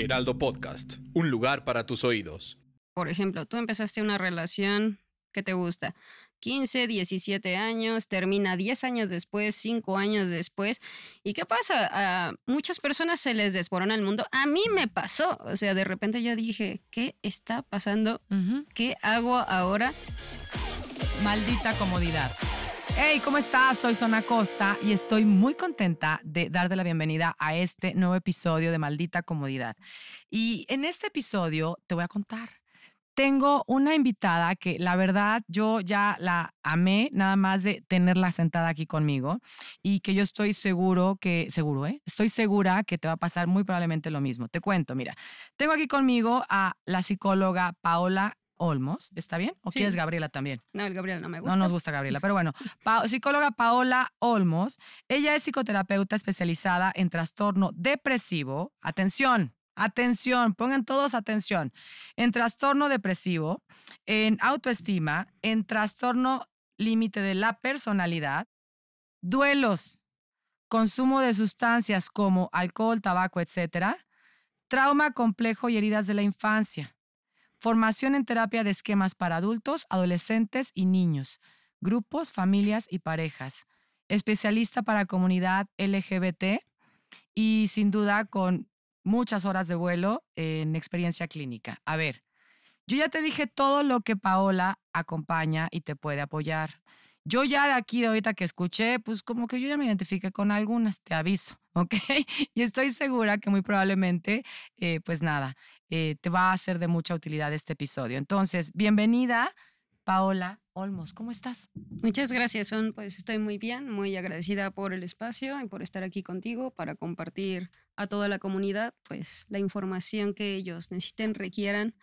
Heraldo Podcast, un lugar para tus oídos. Por ejemplo, tú empezaste una relación que te gusta. 15, 17 años, termina 10 años después, 5 años después. ¿Y qué pasa? A muchas personas se les desborona el mundo. A mí me pasó. O sea, de repente yo dije, ¿qué está pasando? ¿Qué hago ahora? Maldita comodidad. Hey, ¿cómo estás? Soy Zona Costa y estoy muy contenta de darte la bienvenida a este nuevo episodio de Maldita Comodidad. Y en este episodio te voy a contar. Tengo una invitada que la verdad yo ya la amé nada más de tenerla sentada aquí conmigo y que yo estoy seguro que, seguro, ¿eh? Estoy segura que te va a pasar muy probablemente lo mismo. Te cuento, mira, tengo aquí conmigo a la psicóloga Paola Olmos, ¿está bien? ¿O quieres Gabriela también? No, el Gabriela no me gusta. No nos gusta Gabriela, pero bueno, psicóloga Paola Olmos, ella es psicoterapeuta especializada en trastorno depresivo. Atención, atención, pongan todos atención. En trastorno depresivo, en autoestima, en trastorno límite de la personalidad, duelos, consumo de sustancias como alcohol, tabaco, etcétera, trauma complejo y heridas de la infancia Formación en terapia de esquemas para adultos, adolescentes y niños, grupos, familias y parejas. Especialista para comunidad LGBT y sin duda con muchas horas de vuelo en experiencia clínica. A ver, yo ya te dije todo lo que Paola acompaña y te puede apoyar. Yo ya de aquí, de ahorita que escuché, pues como que yo ya me identifiqué con algunas, te aviso, ¿ok? Y estoy segura que muy probablemente, eh, pues nada, eh, te va a ser de mucha utilidad este episodio. Entonces, bienvenida, Paola Olmos, ¿cómo estás? Muchas gracias, Son. Pues estoy muy bien, muy agradecida por el espacio y por estar aquí contigo para compartir a toda la comunidad, pues la información que ellos necesiten, requieran,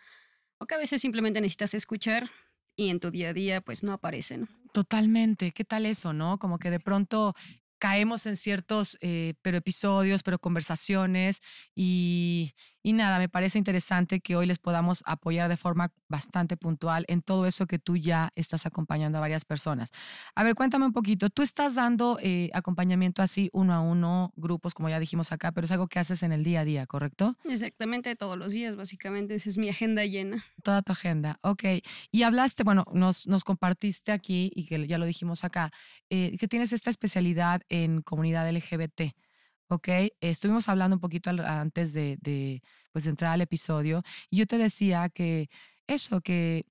o que a veces simplemente necesitas escuchar y en tu día a día pues no aparecen. Totalmente, ¿qué tal eso, no? Como que de pronto caemos en ciertos eh, pero episodios, pero conversaciones y, y, nada, me parece interesante que hoy les podamos apoyar de forma bastante puntual en todo eso que tú ya estás acompañando a varias personas. A ver, cuéntame un poquito, tú estás dando eh, acompañamiento así uno a uno, grupos como ya dijimos acá, pero es algo que haces en el día a día, ¿correcto? Exactamente, todos los días, básicamente, esa es mi agenda llena. Toda tu agenda, ok. Y hablaste, bueno, nos, nos compartiste aquí y que ya lo dijimos acá, eh, que tienes esta especialidad en comunidad LGBT. ¿Ok? Estuvimos hablando un poquito antes de, de, pues, entrar al episodio y yo te decía que eso, que,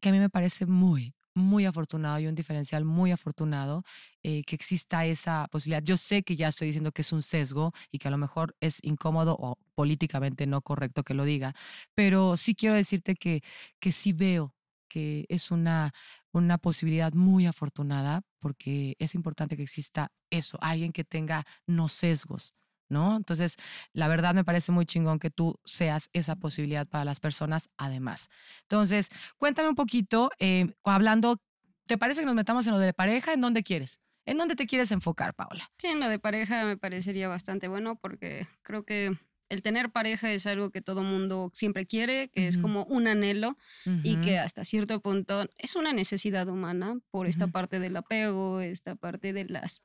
que a mí me parece muy, muy afortunado y un diferencial muy afortunado eh, que exista esa posibilidad. Yo sé que ya estoy diciendo que es un sesgo y que a lo mejor es incómodo o políticamente no correcto que lo diga, pero sí quiero decirte que, que sí veo que es una, una posibilidad muy afortunada porque es importante que exista eso, alguien que tenga no sesgos. ¿No? Entonces, la verdad me parece muy chingón que tú seas esa posibilidad para las personas además. Entonces, cuéntame un poquito, eh, hablando, ¿te parece que nos metamos en lo de pareja? ¿En dónde quieres? ¿En dónde te quieres enfocar, Paola? Sí, en lo de pareja me parecería bastante bueno porque creo que el tener pareja es algo que todo mundo siempre quiere, que es como un anhelo y que hasta cierto punto es una necesidad humana por esta parte del apego, esta parte de las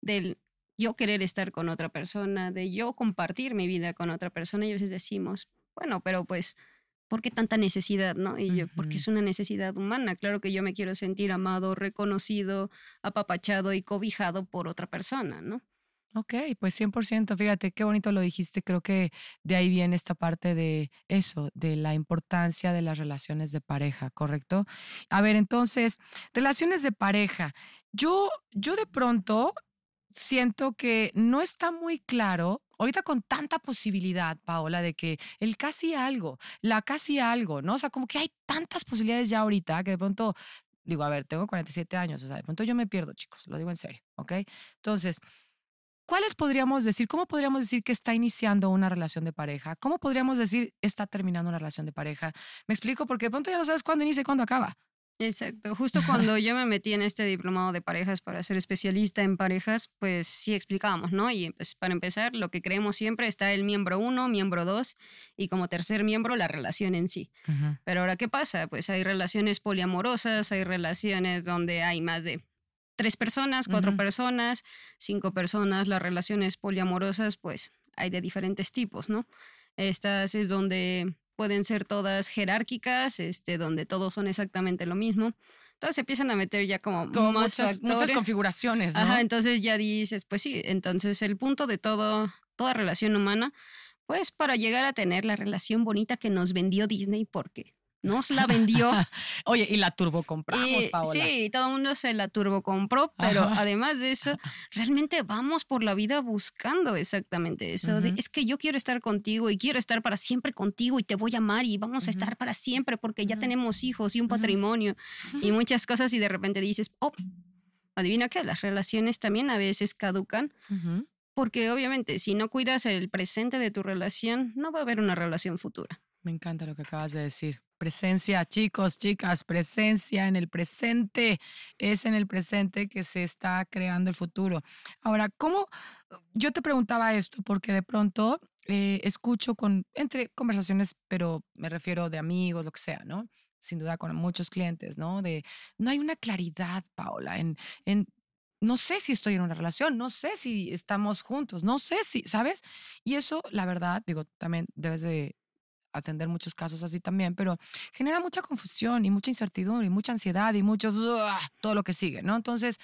del yo querer estar con otra persona, de yo compartir mi vida con otra persona y a veces decimos, bueno, pero pues ¿por qué tanta necesidad, no? Y yo, porque es una necesidad humana. Claro que yo me quiero sentir amado, reconocido, apapachado y cobijado por otra persona, ¿no? Ok, pues 100%, fíjate qué bonito lo dijiste, creo que de ahí viene esta parte de eso, de la importancia de las relaciones de pareja, ¿correcto? A ver, entonces, relaciones de pareja, yo, yo de pronto siento que no está muy claro, ahorita con tanta posibilidad, Paola, de que el casi algo, la casi algo, ¿no? O sea, como que hay tantas posibilidades ya ahorita que de pronto digo, a ver, tengo 47 años, o sea, de pronto yo me pierdo, chicos, lo digo en serio, ¿ok? Entonces, ¿Cuáles podríamos decir? ¿Cómo podríamos decir que está iniciando una relación de pareja? ¿Cómo podríamos decir está terminando una relación de pareja? Me explico porque de pronto ya no sabes cuándo inicia y cuándo acaba. Exacto. Justo cuando yo me metí en este diplomado de parejas para ser especialista en parejas, pues sí explicábamos, ¿no? Y pues, para empezar, lo que creemos siempre está el miembro uno, miembro dos y como tercer miembro la relación en sí. Pero ahora, ¿qué pasa? Pues hay relaciones poliamorosas, hay relaciones donde hay más de tres personas, cuatro personas, cinco personas, las relaciones poliamorosas, pues hay de diferentes tipos, ¿no? Estas es donde pueden ser todas jerárquicas, este, donde todos son exactamente lo mismo. Entonces se empiezan a meter ya como, muchas, muchas configuraciones. ¿no? Ajá, entonces ya dices, pues sí, entonces el punto de todo, toda relación humana, pues para llegar a tener la relación bonita que nos vendió Disney, porque nos la vendió. Oye, y la turbo compramos, Paola. Sí, todo el mundo se la turbo compró, pero además de eso, realmente vamos por la vida buscando exactamente eso. es que yo quiero estar contigo y quiero estar para siempre contigo y te voy a amar y vamos a estar para siempre porque ya tenemos hijos y un patrimonio y muchas cosas y de repente dices, oh, adivina qué, las relaciones también a veces caducan. Porque obviamente si no cuidas el presente de tu relación, no va a haber una relación futura. Me encanta lo que acabas de decir. Presencia, chicos, chicas, presencia en el presente. Es en el presente que se está creando el futuro. Ahora, ¿cómo? Yo te preguntaba esto porque de pronto eh, escucho con, entre conversaciones, pero me refiero de amigos, lo que sea, ¿no? Sin duda con muchos clientes, ¿no? De, no hay una claridad, Paola, en, en no sé si estoy en una relación, no sé si estamos juntos, no sé si, ¿sabes? Y eso, la verdad, digo, también debes de atender muchos casos así también, pero genera mucha confusión y mucha incertidumbre y mucha ansiedad y mucho todo lo que sigue, ¿no? Entonces,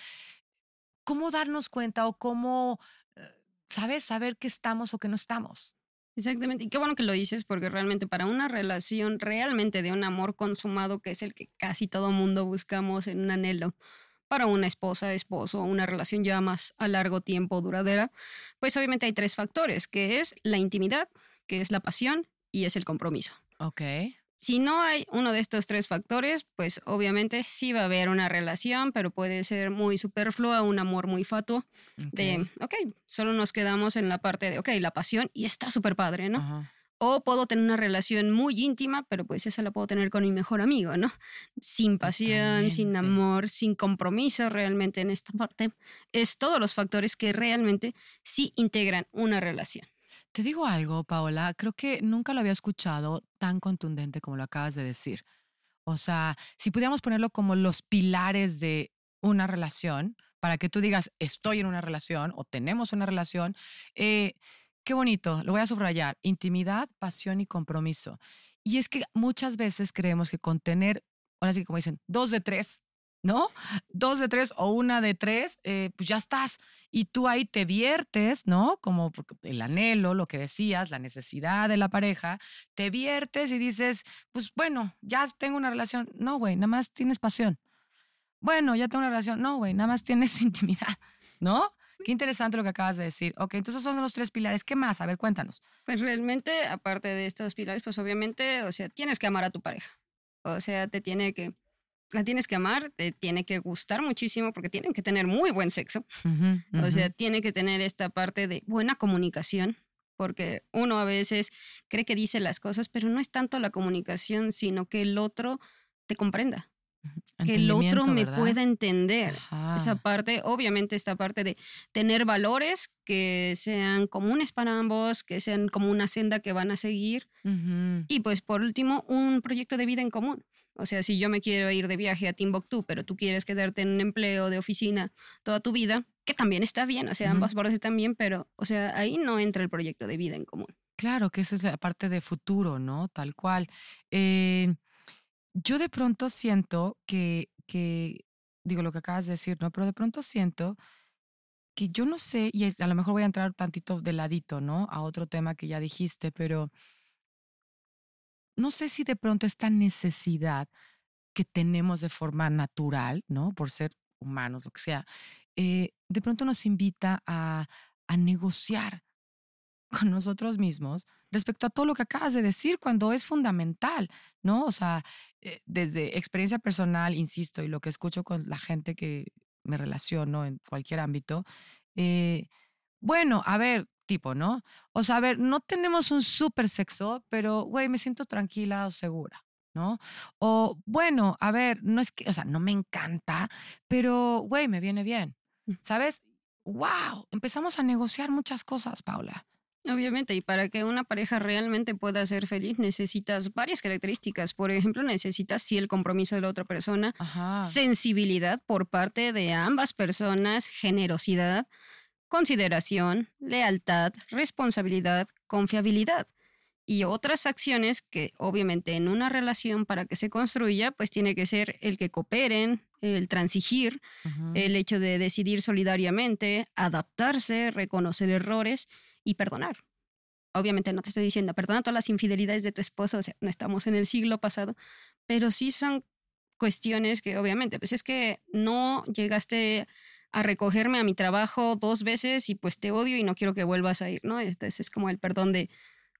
¿cómo darnos cuenta o cómo, eh, sabes, saber que estamos o que no estamos? Exactamente, y qué bueno que lo dices, porque realmente para una relación realmente de un amor consumado, que es el que casi todo mundo buscamos en un anhelo, para una esposa, esposo, una relación ya más a largo tiempo duradera, pues obviamente hay tres factores, que es la intimidad, que es la pasión y es el compromiso. Ok. Si no hay uno de estos tres factores, pues obviamente sí va a haber una relación, pero puede ser muy superflua, un amor muy fatuo. De, ok, solo nos quedamos en la parte de, ok, la pasión y está súper padre, ¿no? O puedo tener una relación muy íntima, pero pues esa la puedo tener con mi mejor amigo, ¿no? Sin pasión, sin amor, sin compromiso realmente en esta parte. Es todos los factores que realmente sí integran una relación. Te digo algo, Paola, creo que nunca lo había escuchado tan contundente como lo acabas de decir. O sea, si pudiéramos ponerlo como los pilares de una relación, para que tú digas, estoy en una relación o tenemos una relación, eh, qué bonito, lo voy a subrayar, intimidad, pasión y compromiso. Y es que muchas veces creemos que con tener, ahora sí como dicen, dos de tres, ¿no? Dos de tres o una de tres, eh, pues ya estás. Y tú ahí te viertes, ¿no? Como el anhelo, lo que decías, la necesidad de la pareja, te viertes y dices, pues bueno, ya tengo una relación. No, güey, nada más tienes pasión. Bueno, ya tengo una relación. No, güey, nada más tienes intimidad, ¿no? Qué interesante lo que acabas de decir. Ok, entonces son los tres pilares. ¿Qué más? A ver, cuéntanos. Pues realmente, aparte de estos pilares, pues obviamente, o sea, tienes que amar a tu pareja. O sea, te tiene que la tienes que amar, te tiene que gustar muchísimo porque tienen que tener muy buen sexo. O sea, tiene que tener esta parte de buena comunicación, porque uno a veces cree que dice las cosas, pero no es tanto la comunicación, sino que el otro te comprenda. Que el otro me pueda entender. Esa parte, obviamente, esta parte de tener valores que sean comunes para ambos, que sean como una senda que van a seguir. Y pues, por último, un proyecto de vida en común. O sea, si yo me quiero ir de viaje a Timbuktu, pero tú quieres quedarte en un empleo de oficina toda tu vida, que también está bien, o sea, ambas partes están bien, pero, o sea, ahí no entra el proyecto de vida en común. Claro, que esa es la parte de futuro, ¿no? Tal cual. Eh, yo de pronto siento que, que, digo lo que acabas de decir, ¿no? Pero de pronto siento que yo no sé, y a lo mejor voy a entrar tantito de ladito, ¿no? A otro tema que ya dijiste, pero no sé si de pronto esta necesidad que tenemos de forma natural, ¿no? Por ser humanos, lo que sea, eh, de pronto nos invita a, negociar con nosotros mismos respecto a todo lo que acabas de decir cuando es fundamental, ¿no? O sea, eh, desde experiencia personal, insisto, y lo que escucho con la gente que me relaciono en cualquier ámbito, eh, bueno, a ver, tipo, ¿no? O sea, a ver, no tenemos un súper sexo, pero, güey, me siento tranquila o segura, ¿no? O, bueno, a ver, no es que, o sea, no me encanta, pero, güey, me viene bien, mm. ¿sabes? ¡Wow! Empezamos a negociar muchas cosas, Paula. Obviamente, y para que una pareja realmente pueda ser feliz necesitas varias características. Por ejemplo, necesitas sí el compromiso de la otra persona, sensibilidad por parte de ambas personas, generosidad, consideración, lealtad, responsabilidad, confiabilidad. y otras acciones que obviamente en una relación para que se construya, pues tiene que ser el que cooperen, el transigir, el hecho de decidir solidariamente, adaptarse, reconocer errores y perdonar. Obviamente no te estoy diciendo, perdona todas las infidelidades de tu esposo, o sea, no estamos en el siglo pasado, pero sí son cuestiones que obviamente, pues es que no llegaste a recogerme a mi trabajo dos veces y pues te odio y no quiero que vuelvas a ir, ¿no? Entonces es como el perdón de,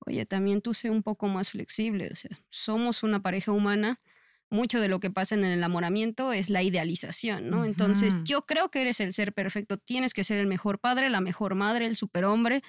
oye, también tú sé un poco más flexible, o sea, somos una pareja humana, mucho de lo que pasa en el enamoramiento es la idealización, ¿no? Entonces, yo creo que eres el ser perfecto, tienes que ser el mejor padre, la mejor madre, el superhombre,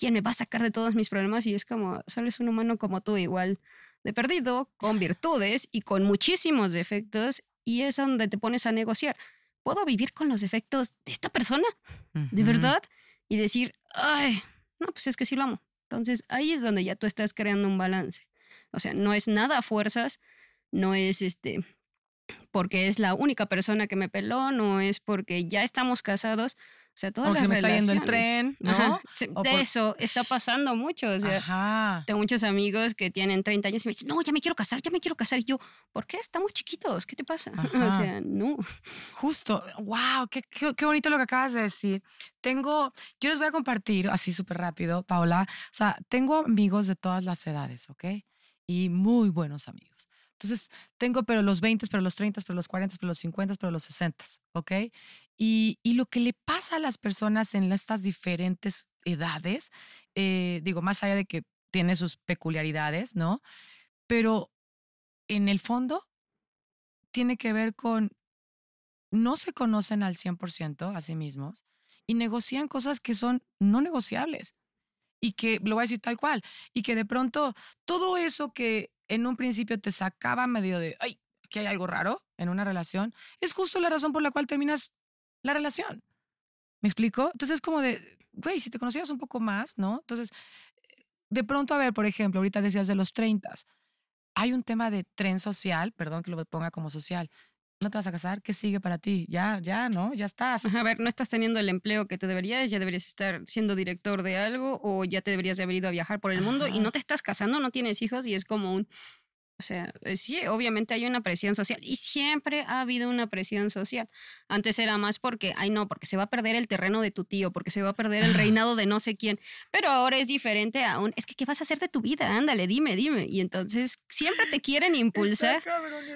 quien me va a sacar de todos mis problemas y es como, solo es un humano como tú, igual de perdido, con virtudes y con muchísimos defectos y es donde te pones a negociar. ¿Puedo vivir con los defectos de esta persona? ¿De verdad? Y decir, ay, no, pues es que sí lo amo. Entonces ahí es donde ya tú estás creando un balance. O sea, no es nada a fuerzas, no es este porque es la única persona que me peló, no es porque ya estamos casados. O sea, todas las se me está yendo el tren, ¿no? de eso está pasando mucho. O sea, tengo muchos amigos que tienen 30 años y me dicen, no, ya me quiero casar, ya me quiero casar. Y yo, ¿por qué? Estamos chiquitos, ¿qué te pasa? O sea, no. Justo, wow, qué, qué, bonito lo que acabas de decir. Tengo, yo les voy a compartir así súper rápido, Paula. O sea, tengo amigos de todas las edades, ¿ok? Y muy buenos amigos. Entonces, tengo pero los 20, pero los 30, pero los 40, pero los 50, pero los 60, ¿ok? Y, y lo que le pasa a las personas en estas diferentes edades, eh, digo, más allá de que tiene sus peculiaridades, ¿no? Pero en el fondo tiene que ver con no se conocen al 100% a sí mismos y negocian cosas que son no negociables y que, lo voy a decir tal cual, y que de pronto todo eso que en un principio te sacaba medio de, ay, que hay algo raro en una relación, es justo la razón por la cual terminas la relación. ¿Me explico? Entonces es como de, güey, si te conocías un poco más, ¿no? Entonces, de pronto, a ver, por ejemplo, ahorita decías de los 30, hay un tema de tren social, perdón que lo ponga como social. ¿No te vas a casar? ¿Qué sigue para ti? Ya, ya, ¿no? Ya estás. A ver, no estás teniendo el empleo que te deberías, ya deberías estar siendo director de algo o ya te deberías haber ido a viajar por el mundo y no te estás casando, no tienes hijos y es como un, o sea, eh, sí, obviamente hay una presión social y siempre ha habido una presión social. Antes era más porque, ay no, porque se va a perder el terreno de tu tío, porque se va a perder el reinado de no sé quién. Pero ahora es diferente aún. Es que, ¿qué vas a hacer de tu vida? Ándale, dime, dime. Y entonces siempre te quieren impulsar.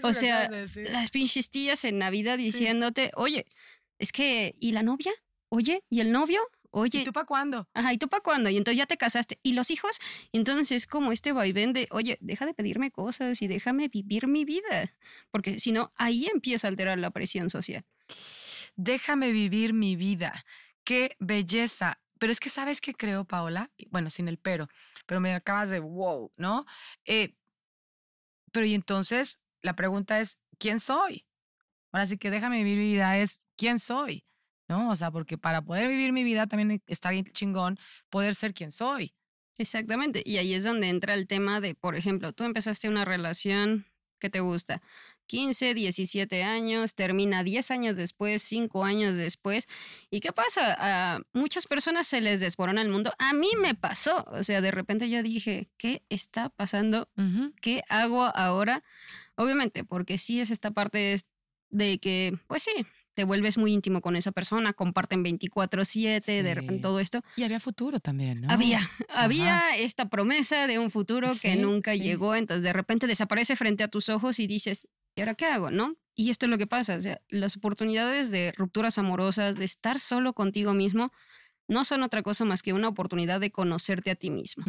o sea, las pinches tías en Navidad diciéndote, oye, es que, ¿y la novia? Oye, ¿y el novio? Oye. ¿Y tú para cuándo? Ajá, ¿y tú para cuándo? Y entonces ya te casaste. ¿Y los hijos? Entonces es como este vaivén de, oye, deja de pedirme cosas y déjame vivir mi vida. Porque si no, ahí empieza a alterar la presión social. Déjame vivir mi vida. Qué belleza. Pero es que, ¿sabes qué creo, Paola? Bueno, sin el pero, pero me acabas de wow, ¿no? Eh, pero y entonces la pregunta es, ¿quién soy? Ahora sí que déjame vivir mi vida es, ¿quién soy? ¿No? O sea, porque para poder vivir mi vida también está bien chingón poder ser quien soy. Exactamente, y ahí es donde entra el tema de, por ejemplo, tú empezaste una relación que te gusta, 15, 17 años, termina 10 años después, 5 años después. ¿Y qué pasa? A muchas personas se les desborona el mundo. A mí me pasó. O sea, de repente yo dije, ¿qué está pasando? ¿Qué hago ahora? Obviamente, porque sí es esta parte de que, pues sí, te vuelves muy íntimo con esa persona, comparten 24/7, de repente todo esto. Y había futuro también, ¿no? Había, había esta promesa de un futuro que nunca llegó, entonces de repente desaparece frente a tus ojos y dices, ¿y ahora qué hago? ¿No? Y esto es lo que pasa, o sea, las oportunidades de rupturas amorosas, de estar solo contigo mismo, no son otra cosa más que una oportunidad de conocerte a ti mismo.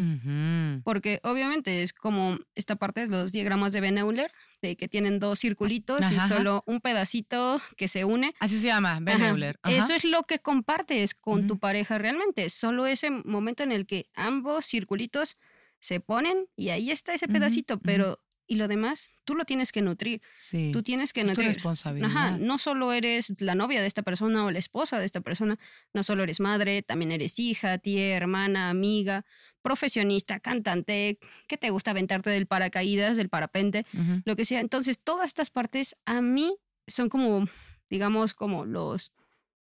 Porque obviamente es como esta parte de los diagramas de Ben Euler, de que tienen dos circulitos y solo un pedacito que se une. Así se llama, Ben Euler. Eso es lo que compartes con tu pareja realmente. Solo ese momento en el que ambos circulitos se ponen y ahí está ese pedacito, pero y lo demás, tú lo tienes que nutrir. Sí. Tú tienes que nutrir. Es tu responsabilidad. Ajá, no solo eres la novia de esta persona o la esposa de esta persona, no solo eres madre, también eres hija, tía, hermana, amiga, profesionista, cantante, que te gusta aventarte del paracaídas, del parapente, lo que sea. Entonces, todas estas partes a mí son como, digamos, como los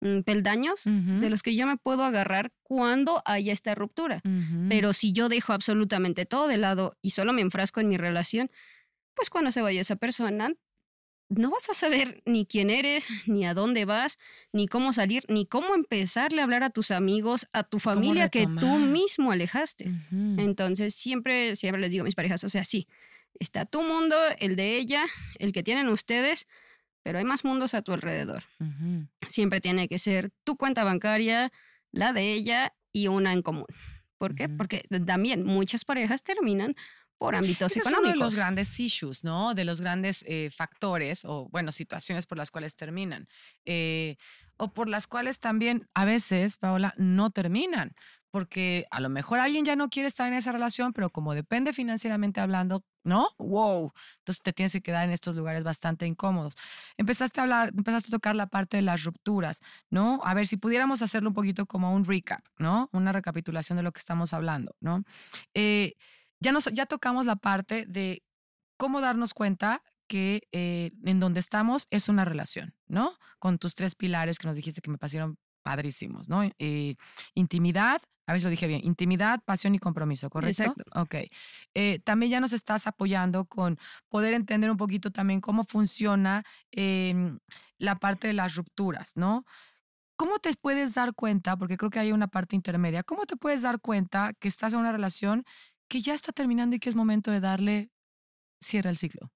mm, peldaños de los que yo me puedo agarrar cuando haya esta ruptura. Pero si yo dejo absolutamente todo de lado y solo me enfrasco en mi relación, pues cuando se vaya esa persona, no vas a saber ni quién eres, ni a dónde vas, ni cómo salir, ni cómo empezarle a hablar a tus amigos, a tu familia que tú mismo alejaste. Entonces, siempre, siempre les digo a mis parejas, o sea, sí, está tu mundo, el de ella, el que tienen ustedes, pero hay más mundos a tu alrededor. Siempre tiene que ser tu cuenta bancaria, la de ella y una en común. ¿Por qué? Porque también muchas parejas terminan por ámbitos económicos. Es uno de los grandes issues, ¿no? De los grandes eh, factores o, bueno, situaciones por las cuales terminan. Eh, o por las cuales también a veces, Paola, no terminan. Porque a lo mejor alguien ya no quiere estar en esa relación, pero como depende financieramente hablando, ¿no? ¡Wow! Entonces te tienes que quedar en estos lugares bastante incómodos. Empezaste a hablar, empezaste a tocar la parte de las rupturas, ¿no? A ver si pudiéramos hacerlo un poquito como un recap, ¿no? Una recapitulación de lo que estamos hablando, ¿no? Eh, ya, nos, ya tocamos la parte de cómo darnos cuenta que eh, en donde estamos es una relación, ¿no? Con tus tres pilares que nos dijiste que me parecieron padrísimos, ¿no? Eh, intimidad, a ver si lo dije bien, intimidad, pasión y compromiso, ¿correcto? Exacto. Ok. Eh, también ya nos estás apoyando con poder entender un poquito también cómo funciona em, la parte de las rupturas, ¿no? ¿Cómo te puedes dar cuenta, porque creo que hay una parte intermedia, cómo te puedes dar cuenta que estás en una relación que ya está terminando y que es momento de darle cierre al ciclo?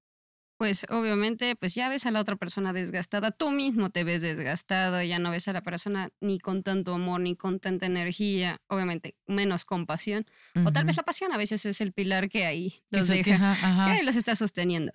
Pues obviamente, pues ya ves a la otra persona desgastada, tú mismo te ves desgastado, ya no ves a la persona ni con tanto amor, ni con tanta energía, obviamente menos compasión, o tal vez la pasión a veces es el pilar que ahí los deja, que ahí los está sosteniendo.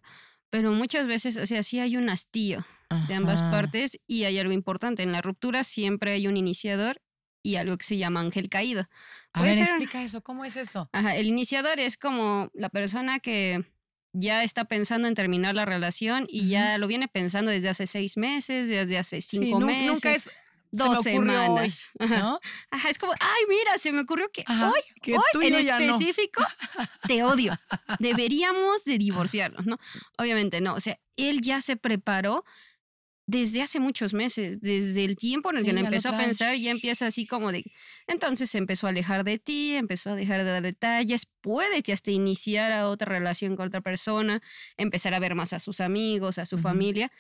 Pero muchas veces, o sea, sí hay un hastío de ambas partes y hay algo importante. En la ruptura siempre hay un iniciador y algo que se llama ángel caído. A ver, explica eso, ¿cómo es eso? Ajá, el iniciador es como la persona que ya está pensando en terminar la relación y ya lo viene pensando desde hace seis meses, desde hace cinco meses. Nunca es dos semanas. ¿no? Ajá, es como, ay, mira, se me ocurrió que hoy, hoy en específico, te odio. Deberíamos de divorciarnos, ¿no? Obviamente no, o sea, él ya se preparó desde hace muchos meses, desde el tiempo en el que empezó a pensar, ya empieza así como de, entonces se empezó a alejar de ti, empezó a dejar de dar detalles, puede que hasta iniciara otra relación con otra persona, empezar a ver más a sus amigos, a su familia,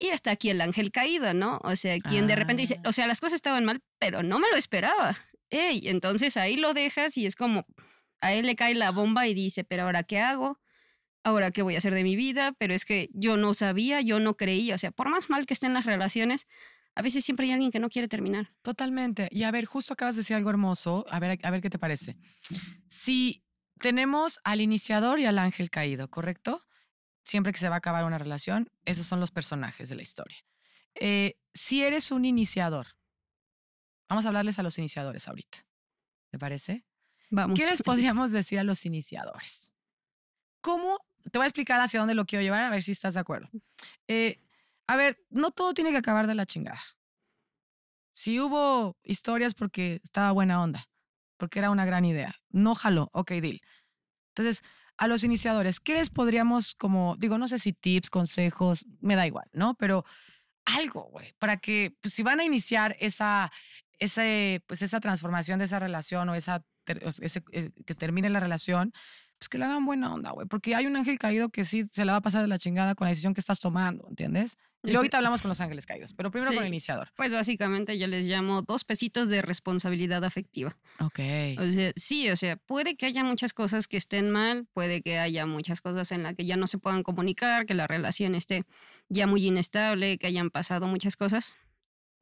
y hasta aquí el ángel caído, ¿no? O sea, quien de repente dice, ah. o sea, las cosas estaban mal, pero no me lo esperaba. Ey, entonces ahí lo dejas y es como, a él le cae la bomba y dice, pero ahora qué hago? Ahora qué voy a hacer de mi vida, pero es que yo no sabía, yo no creía, o sea, por más mal que estén las relaciones, a veces siempre hay alguien que no quiere terminar. Totalmente. Y a ver, justo acabas de decir algo hermoso, a ver, a ver qué te parece. Si tenemos al iniciador y al ángel caído, ¿correcto? Siempre que se va a acabar una relación, esos son los personajes de la historia. Eh, si eres un iniciador, vamos a hablarles a los iniciadores ahorita. ¿Te parece? Vamos. ¿Qué les podríamos decir a los iniciadores? ¿Cómo te voy a explicar hacia dónde lo quiero llevar, a ver si estás de acuerdo. Eh, a ver, no todo tiene que acabar de la chingada. Si hubo historias porque estaba buena onda, porque era una gran idea, no jaló, ok, deal. Entonces, a los iniciadores, ¿qué les podríamos como, digo, no sé si tips, consejos, me da igual, ¿no? Pero algo, güey, para que pues, si van a iniciar esa, ese, pues, esa transformación de esa relación o esa, eh, que termine la relación, pues que le hagan buena onda, güey. Porque hay un ángel caído que sí se le va a pasar de la chingada con la decisión que estás tomando, ¿entiendes? Y ahorita hablamos con los ángeles caídos, pero primero con el iniciador. Pues básicamente yo les llamo dos pesitos de responsabilidad afectiva. Ok. O sea, sí, o sea, puede que haya muchas cosas que estén mal, puede que haya muchas cosas en las que ya no se puedan comunicar, que la relación esté ya muy inestable, que hayan pasado muchas cosas.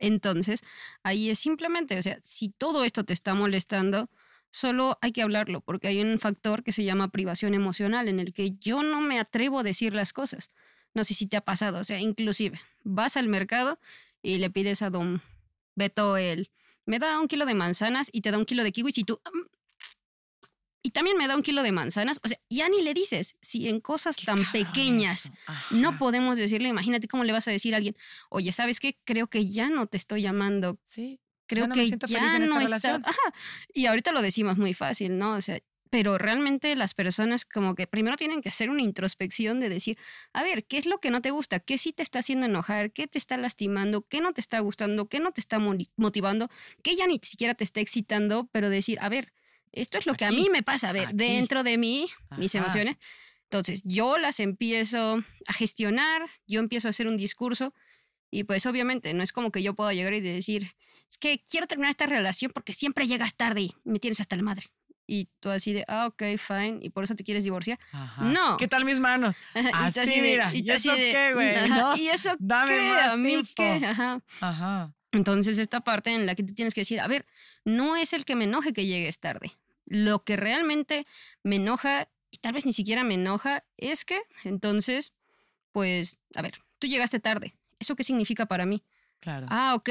Entonces, ahí es simplemente, o sea, si todo esto te está molestando, solo hay que hablarlo, porque hay un factor que se llama privación emocional, en el que yo no me atrevo a decir las cosas. No sé si te ha pasado, o sea, inclusive vas al mercado y le pides a don Beto el, me da un kilo de manzanas y te da un kilo de kiwis y tú, mm, y también me da un kilo de manzanas, o sea, ya ni le dices, si en cosas tan pequeñas no podemos decirle, imagínate cómo le vas a decir a alguien, oye, ¿sabes qué? Creo que ya no te estoy llamando. Sí creo que ya no está. Y ahorita lo decimos muy fácil, ¿no? O sea, pero realmente las personas como que primero tienen que hacer una introspección de decir, a ver, ¿qué es lo que no te gusta? ¿Qué sí te está haciendo enojar? ¿Qué te está lastimando? ¿Qué no te está gustando? ¿Qué no te está motivando? ¿Qué ya ni siquiera te está excitando? Pero decir, a ver, esto es lo que a mí me pasa, a ver, dentro de mí, mis emociones. Entonces, yo las empiezo a gestionar, yo empiezo a hacer un discurso y pues obviamente no es como que yo pueda llegar y decir, es que quiero terminar esta relación porque siempre llegas tarde y me tienes hasta la madre y tú así de, ah, ok, fine, y por eso te quieres divorciar. No. ¿Qué tal mis manos? Así, y mira, ¿y, eso qué, güey? ¿Y eso Dame qué? Más ¿A mí qué? Ajá. Ajá. Entonces, esta parte en la que tú tienes que decir, a ver, no es el que me enoje que llegues tarde. Lo que realmente me enoja, y tal vez ni siquiera me enoja, es que, entonces, pues, a ver, tú llegaste tarde. ¿Eso qué significa para mí? Claro. Ah, ok.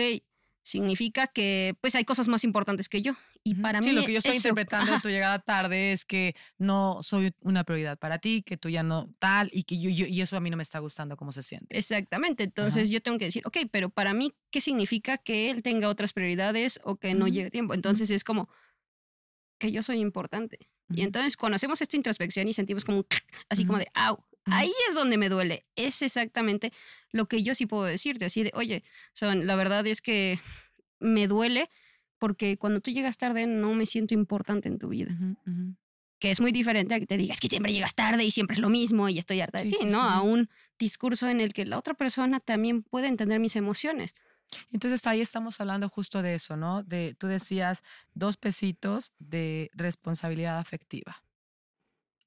Significa que, pues, hay cosas más importantes que yo. Y para mí. Sí, lo que yo estoy interpretando de tu llegada tarde es que no soy una prioridad para ti, que tú ya no tal, y que yo, y eso a mí no me está gustando cómo se siente. Exactamente. Entonces yo tengo que decir, ok, pero para mí, ¿qué significa que él tenga otras prioridades o que no llegue tiempo? Entonces es como que yo soy importante. Y entonces cuando hacemos esta introspección y sentimos como así como de, au, ahí es donde me duele. Es exactamente lo que yo sí puedo decirte, así de, oye, son, la verdad es que me duele porque cuando tú llegas tarde no me siento importante en tu vida. Que es muy diferente a que te digas que siempre llegas tarde y siempre es lo mismo y estoy harta de ti, ¿no? A un discurso en el que la otra persona también puede entender mis emociones. Entonces ahí estamos hablando justo de eso, ¿no? De, tú decías dos pesitos de responsabilidad afectiva.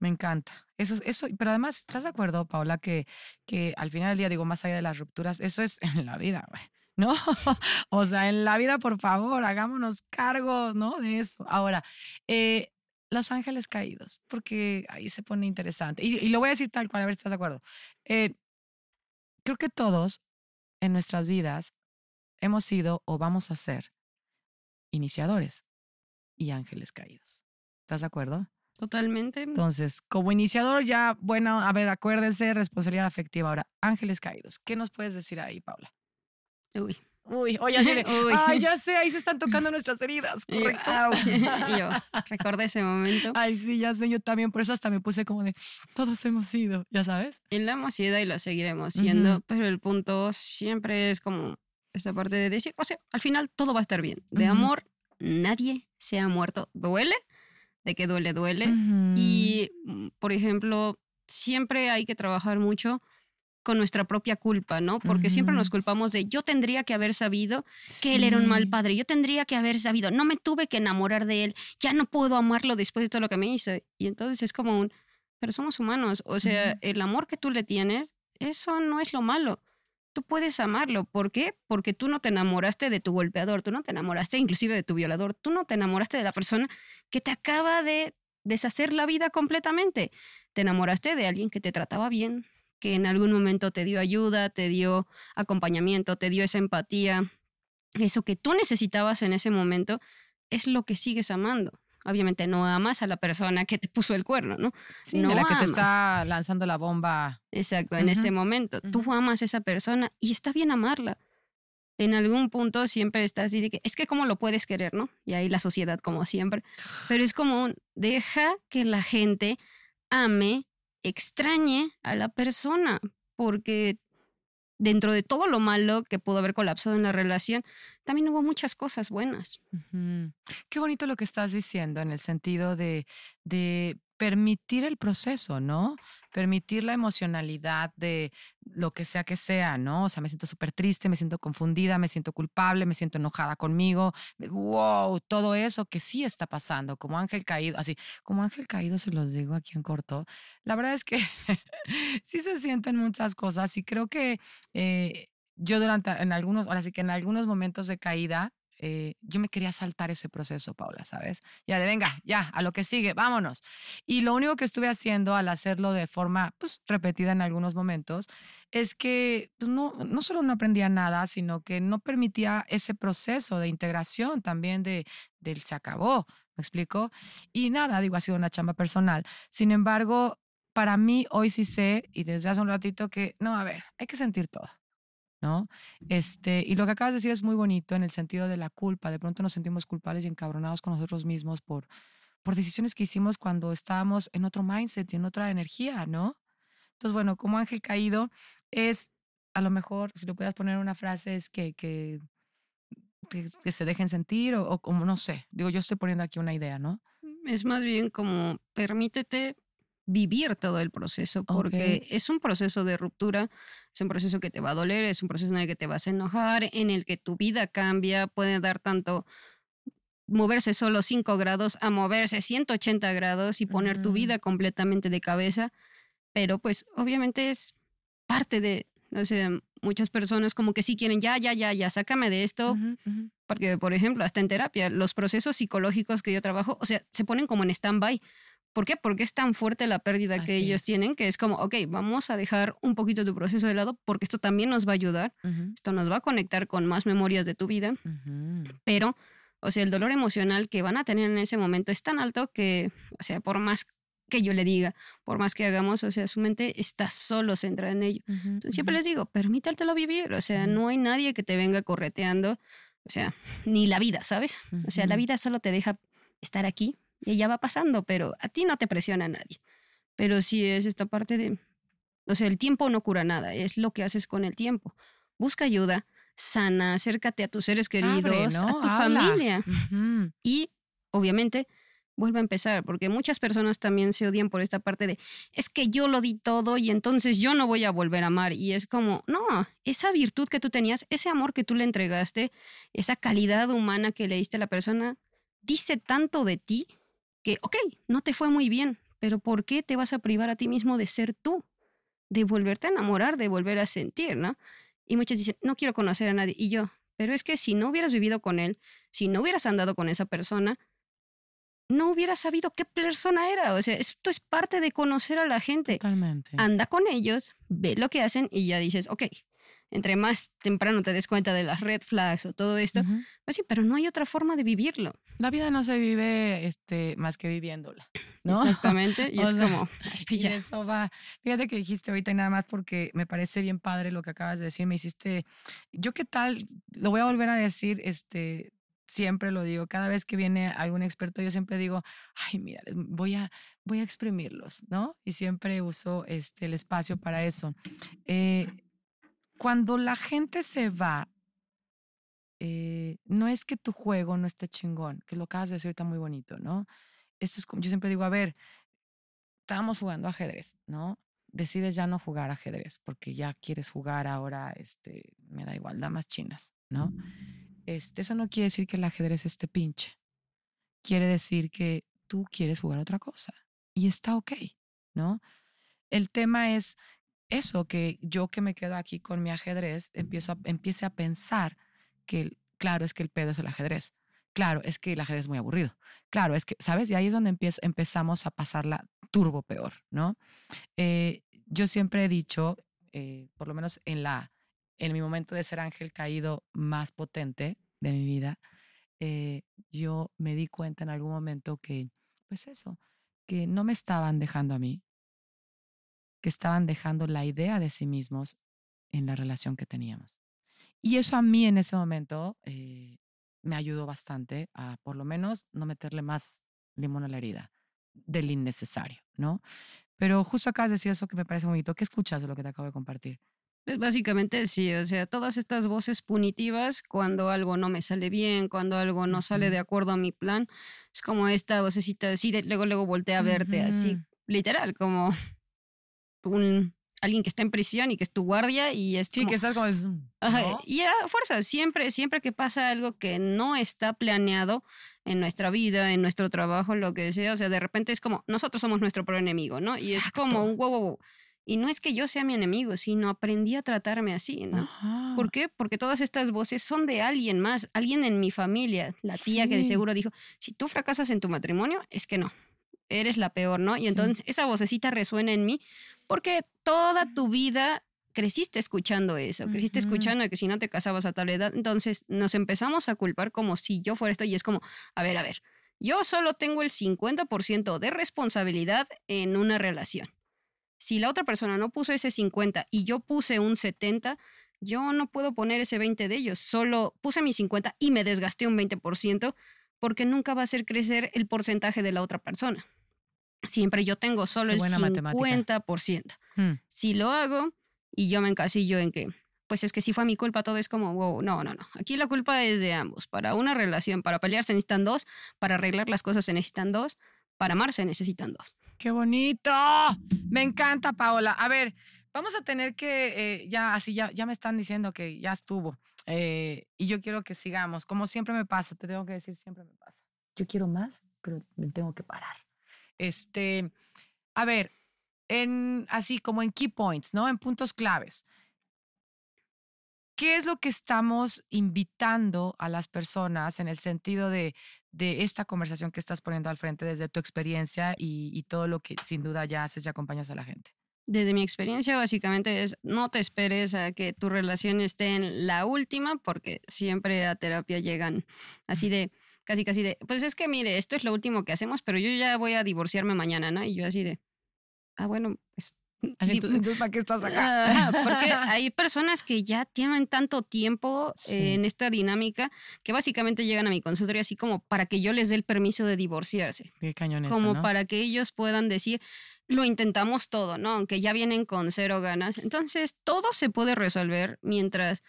Me encanta. Eso, eso, pero además, ¿estás de acuerdo, Paula, que, que al final del día, digo, más allá de las rupturas, eso es en la vida? ¿no? o sea, en la vida, por favor, hagámonos cargo, ¿no? De eso. Ahora, eh, Los Ángeles Caídos, porque ahí se pone interesante. Y, lo voy a decir tal cual, a ver si estás de acuerdo. Eh, creo que todos en nuestras vidas hemos sido o vamos a ser iniciadores y ángeles caídos. ¿Estás de acuerdo? Totalmente. Entonces, como iniciador ya, bueno, a ver, acuérdense, responsabilidad afectiva. Ahora, ángeles caídos. ¿Qué nos puedes decir ahí, Paula? Uy. Uy, oye, de, ay, ya sé, ahí se están tocando nuestras heridas, correcto. Y yo, recordé ese momento. Ay, sí, ya sé, yo también, por eso hasta me puse como de, todos hemos ido, ya sabes. Y lo hemos sido y lo seguiremos siendo, pero el punto siempre es como esa parte de decir, o sea, al final todo va a estar bien. De amor, nadie se ha muerto. Duele, de que duele, duele. Y, mm, por ejemplo, siempre hay que trabajar mucho con nuestra propia culpa, ¿no? Porque siempre nos culpamos de yo tendría que haber sabido que él era un mal padre, yo tendría que haber sabido, no me tuve que enamorar de él, ya no puedo amarlo después de todo lo que me hizo. Y entonces es como un, pero somos humanos, o sea, el amor que tú le tienes, eso no es lo malo. Tú puedes amarlo. ¿Por qué? Porque tú no te enamoraste de tu golpeador, tú no te enamoraste inclusive de tu violador, tú no te enamoraste de la persona que te acaba de deshacer la vida completamente. Te enamoraste de alguien que te trataba bien, que en algún momento te dio ayuda, te dio acompañamiento, te dio esa empatía, eso que tú necesitabas en ese momento, es lo que sigues amando. Obviamente no amas a la persona que te puso el cuerno, ¿no? Sí, no la que te está lanzando la bomba. Exacto, en ese momento. Tú amas a esa persona y está bien amarla. En algún punto siempre estás así de que, es que cómo lo puedes querer, ¿no? Y ahí la sociedad como siempre. Pero es como un, deja que la gente ame extrañe a la persona, porque dentro de todo lo malo que pudo haber colapsado en la relación, también hubo muchas cosas buenas. Qué bonito lo que estás diciendo en el sentido de, de permitir el proceso, ¿no? Permitir la emocionalidad de lo que sea que sea, ¿no? O sea, me siento súper triste, me siento confundida, me siento culpable, me siento enojada conmigo. Wow, todo eso que sí está pasando, como ángel caído, así, como ángel caído se los digo aquí en corto. La verdad es que sí se sienten muchas cosas y creo que eh, yo durante, en algunos, ahora sí que en algunos momentos de caída, eh, yo me quería saltar ese proceso, Paula, ¿sabes? Ya de venga, ya, a lo que sigue, vámonos. Y lo único que estuve haciendo al hacerlo de forma pues, repetida en algunos momentos es que pues, no, no solo no aprendía nada, sino que no permitía ese proceso de integración también de, del se acabó, ¿me explico? Y nada, digo, ha sido una chamba personal. Sin embargo, para mí hoy sí sé, y desde hace un ratito, que no, a ver, hay que sentir todo. ¿No? Este, y lo que acabas de decir es muy bonito en el sentido de la culpa. De pronto nos sentimos culpables y encabronados con nosotros mismos por, por decisiones que hicimos cuando estábamos en otro mindset y en otra energía, ¿no? Entonces, bueno, como ángel caído es, a lo mejor, si lo puedas poner una frase, es que, que, que, se dejen sentir o, como, no sé, digo, yo estoy poniendo aquí una idea, ¿no? Es más bien como permítete vivir todo el proceso, porque es un proceso de ruptura, es un proceso que te va a doler, es un proceso en el que te vas a enojar, en el que tu vida cambia, puede dar tanto moverse solo 5 grados a moverse 180 grados y poner tu vida completamente de cabeza, pero pues obviamente es parte de, no sé, muchas personas como que sí quieren, ya, ya, ya, ya, sácame de esto, porque por ejemplo, hasta en terapia, los procesos psicológicos que yo trabajo, o sea, se ponen como en stand-by. ¿Por qué? Porque es tan fuerte la pérdida que ellos tienen que es como, ok, vamos a dejar un poquito tu proceso de lado porque esto también nos va a ayudar, esto nos va a conectar con más memorias de tu vida, pero, o sea, el dolor emocional que van a tener en ese momento es tan alto que, o sea, por más que yo le diga, por más que hagamos, o sea, su mente está solo centrada en ello. Entonces, siempre les digo, permítatelo vivir, o sea, no hay nadie que te venga correteando, o sea, ni la vida, ¿sabes? O sea, la vida solo te deja estar aquí y ya va pasando, pero a ti no te presiona nadie. Pero sí es esta parte de, o sea, el tiempo no cura nada, es lo que haces con el tiempo. Busca ayuda, sana, acércate a tus seres queridos, a tu familia. Y, obviamente, vuelve a empezar, porque muchas personas también se odian por esta parte de, es que yo lo di todo y entonces yo no voy a volver a amar. Y es como, no, esa virtud que tú tenías, ese amor que tú le entregaste, esa calidad humana que le diste a la persona, dice tanto de ti que, ok, no te fue muy bien, pero ¿por qué te vas a privar a ti mismo de ser tú? De volverte a enamorar, de volver a sentir, ¿no? Y muchos dicen, no quiero conocer a nadie. Y yo, pero es que si no hubieras vivido con él, si no hubieras andado con esa persona, no hubieras sabido qué persona era. O sea, esto es parte de conocer a la gente. Totalmente. Anda con ellos, ve lo que hacen y ya dices, ok, entre más temprano te des cuenta de las red flags o todo esto, pues sí, pero no hay otra forma de vivirlo. La vida no se vive este, más que viviéndola. ¿no? Exactamente, y es como, y eso va. Fíjate que dijiste ahorita y nada más porque me parece bien padre lo que acabas de decir, me hiciste, yo qué tal, lo voy a volver a decir, este, siempre lo digo, cada vez que viene algún experto, yo siempre digo, ay, mira, voy a, voy a exprimirlos, ¿no? Y siempre uso este, el espacio para eso. Eh, cuando la gente se va, eh, no es que tu juego no esté chingón, que lo acabas de decir está muy bonito, ¿no? Esto es yo siempre digo, a ver, estábamos jugando ajedrez, ¿no? Decides ya no jugar ajedrez porque ya quieres jugar ahora, este, me da igual, damas chinas, ¿no? Este, eso no quiere decir que el ajedrez esté pinche. Quiere decir que tú quieres jugar otra cosa y está ok, ¿no? El tema es eso, que yo que me quedo aquí con mi ajedrez, empiezo a, empiece a pensar que, claro, es que el pedo es el ajedrez. Claro, es que el ajedrez es muy aburrido. Claro, es que, ¿sabes? Y ahí es donde empezamos a pasarla turbo peor, ¿no? Eh, yo siempre he dicho, eh, por lo menos en, la, en mi momento de ser ángel caído más potente de mi vida, eh, yo me di cuenta en algún momento que, pues eso, que no me estaban dejando a mí, que estaban dejando la idea de sí mismos en la relación que teníamos. Y eso a mí en ese momento eh, me ayudó bastante a por lo menos no meterle más limón a la herida del innecesario, ¿no? Pero justo acabas de decir eso que me parece bonito. ¿Qué escuchas de lo que te acabo de compartir? Pues básicamente sí, o sea, todas estas voces punitivas cuando algo no me sale bien, cuando algo no sale de acuerdo a mi plan, es como esta vocecita así, de, luego luego voltea a verte así, literal, como un alguien que está en prisión y que es tu guardia y es Sí, que estás como... Es, y a fuerza, siempre, siempre que pasa algo que no está planeado en nuestra vida, en nuestro trabajo, lo que sea, o sea, de repente es como, nosotros somos nuestro propio enemigo, ¿no? Y es como un wow, wow, wow. Y no es que yo sea mi enemigo, sino aprendí a tratarme así, ¿no? ¿Por qué? Porque todas estas voces son de alguien más, alguien en mi familia, la tía que de seguro dijo, si tú fracasas en tu matrimonio, es que no, eres la peor, ¿no? Y entonces esa vocecita resuena en mí porque toda tu vida creciste escuchando eso, creciste escuchando que si no te casabas a tal edad, entonces nos empezamos a culpar como si yo fuera esto y es como, a ver, a ver, yo solo tengo el 50% de responsabilidad en una relación. Si la otra persona no puso ese 50 y yo puse un 70, yo no puedo poner ese 20 de ellos, solo puse mi 50 y me desgasté un 20% porque nunca va a hacer crecer el porcentaje de la otra persona. Siempre yo tengo solo el 50%. Hmm. Si lo hago y yo me encasillo en que, pues es que si fue mi culpa, todo es como, wow, no, no, no. Aquí la culpa es de ambos. Para una relación, para pelear se necesitan dos, para arreglar las cosas se necesitan dos, para amar se necesitan dos. ¡Qué bonito! Me encanta, Paola. A ver, vamos a tener que, eh, ya así, ya, ya me están diciendo que ya estuvo. Eh, y yo quiero que sigamos. Como siempre me pasa, te tengo que decir, siempre me pasa. Yo quiero más, pero me tengo que parar. Este, a ver, en, así como en key points, ¿no? En puntos claves. ¿Qué es lo que estamos invitando a las personas en el sentido de, de esta conversación que estás poniendo al frente desde tu experiencia y, y, todo lo que sin duda ya haces y acompañas a la gente? Desde mi experiencia, básicamente es no te esperes a que tu relación esté en la última, porque siempre a terapia llegan así de, casi casi de, pues es que mire, esto es lo último que hacemos, pero yo ya voy a divorciarme mañana, ¿no? Y yo así de, ah, bueno, pues entonces, ¿para qué estás acá? porque hay personas que ya tienen tanto tiempo en esta dinámica que básicamente llegan a mi consultorio así como para que yo les dé el permiso de divorciarse. Qué cañón Como para que ellos puedan decir, lo intentamos todo, ¿no? Aunque ya vienen con cero ganas. Entonces, todo se puede resolver mientras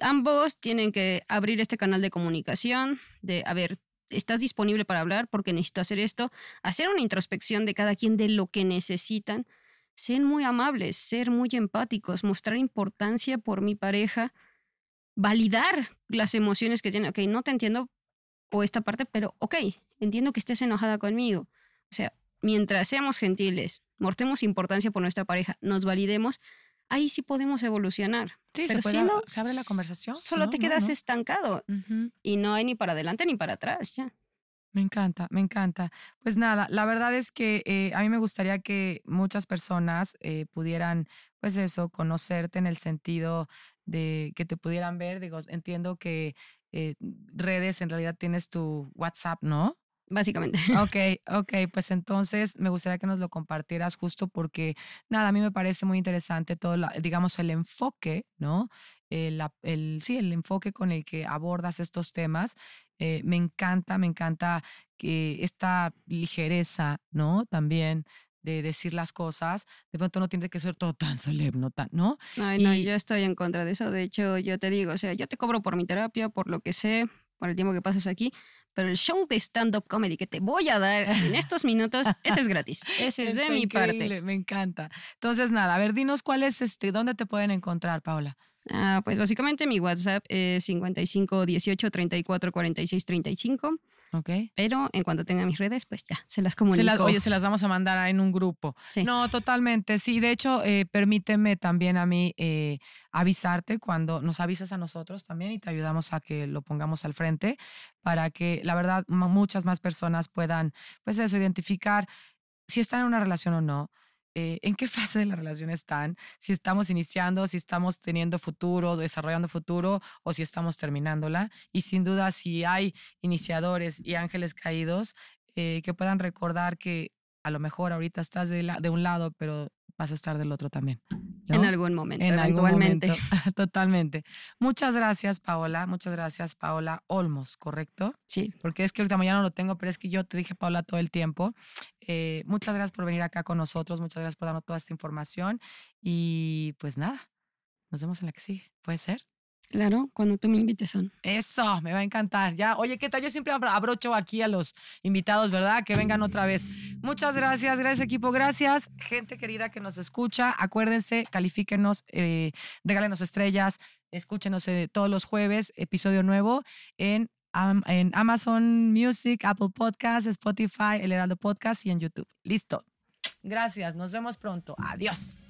ambos tienen que abrir este canal de comunicación, de, a ver, estás disponible para hablar porque necesito hacer esto, hacer una introspección de cada quien de lo que necesitan ser muy amables, ser muy empáticos, mostrar importancia por mi pareja, validar las emociones que tiene. Ok, no te entiendo por esta parte, pero ok, entiendo que estés enojada conmigo. O sea, mientras seamos gentiles, mortemos importancia por nuestra pareja, nos validemos, ahí sí podemos evolucionar. Sí, pero si no, se abre la conversación. Solo te quedas estancado y no hay ni para adelante ni para atrás ya. Me encanta, me encanta. Pues nada, la verdad es que eh, a mí me gustaría que muchas personas eh, pudieran, pues eso, conocerte en el sentido de que te pudieran ver. Digo, entiendo que eh, redes, en realidad tienes tu WhatsApp, ¿no? Básicamente. Ok, ok, pues entonces me gustaría que nos lo compartieras justo porque, nada, a mí me parece muy interesante todo, digamos, el enfoque, ¿no? El, el, sí, el enfoque con el que abordas estos temas eh, me encanta, me encanta que esta ligereza, ¿no? También de decir las cosas, de pronto no tiene que ser todo tan solemne, ¿no? Ay, no, yo estoy en contra de eso. De hecho, yo te digo, o sea, yo te cobro por mi terapia, por lo que sé, por el tiempo que pasas aquí, pero el show de stand-up comedy que te voy a dar en estos minutos, ese es gratis. Ese es de mi parte. Me encanta. Entonces, nada, a ver, dinos cuál es, este, dónde te pueden encontrar, Paula. Ah, pues básicamente mi WhatsApp es 55 18 34 46 35. Ok. Pero en cuanto tenga mis redes, pues ya, se las comunico. oye, se las vamos a mandar en un grupo. Sí. No, totalmente. Sí, de hecho, eh, permíteme también a mí eh, avisarte cuando nos avisas a nosotros también y te ayudamos a que lo pongamos al frente para que, la verdad, muchas más personas puedan, pues eso, identificar si están en una relación o no eh, en qué fase de la relación están, si estamos iniciando, si estamos teniendo futuro, desarrollando futuro o si estamos terminándola. Y sin duda, si hay iniciadores y ángeles caídos, eh, que puedan recordar que a lo mejor ahorita estás de, de un lado, pero vas a estar del otro también. En algún momento, en eventualmente. Algún momento. Totalmente. Muchas gracias, Paola. Muchas gracias, Paola Olmos, ¿correcto? Sí. Porque es que ahorita mañana no lo tengo, pero es que yo te dije, Paola, todo el tiempo. Eh, muchas gracias por venir acá con nosotros. Muchas gracias por darnos toda esta información. Y pues nada, nos vemos en la que sigue. ¿Puede ser? Claro, cuando tú me invites son. Eso, me va a encantar. Ya, oye, ¿qué tal? Yo siempre abrocho aquí a los invitados, ¿verdad? Que vengan otra vez. Muchas gracias, gracias equipo, gracias. Gente querida que nos escucha, acuérdense, califíquenos, eh, regálenos estrellas, escúchenos eh, todos los jueves, episodio nuevo en, en Amazon Music, Apple Podcasts, Spotify, El Heraldo Podcast y en YouTube. Listo. Gracias, nos vemos pronto. Adiós.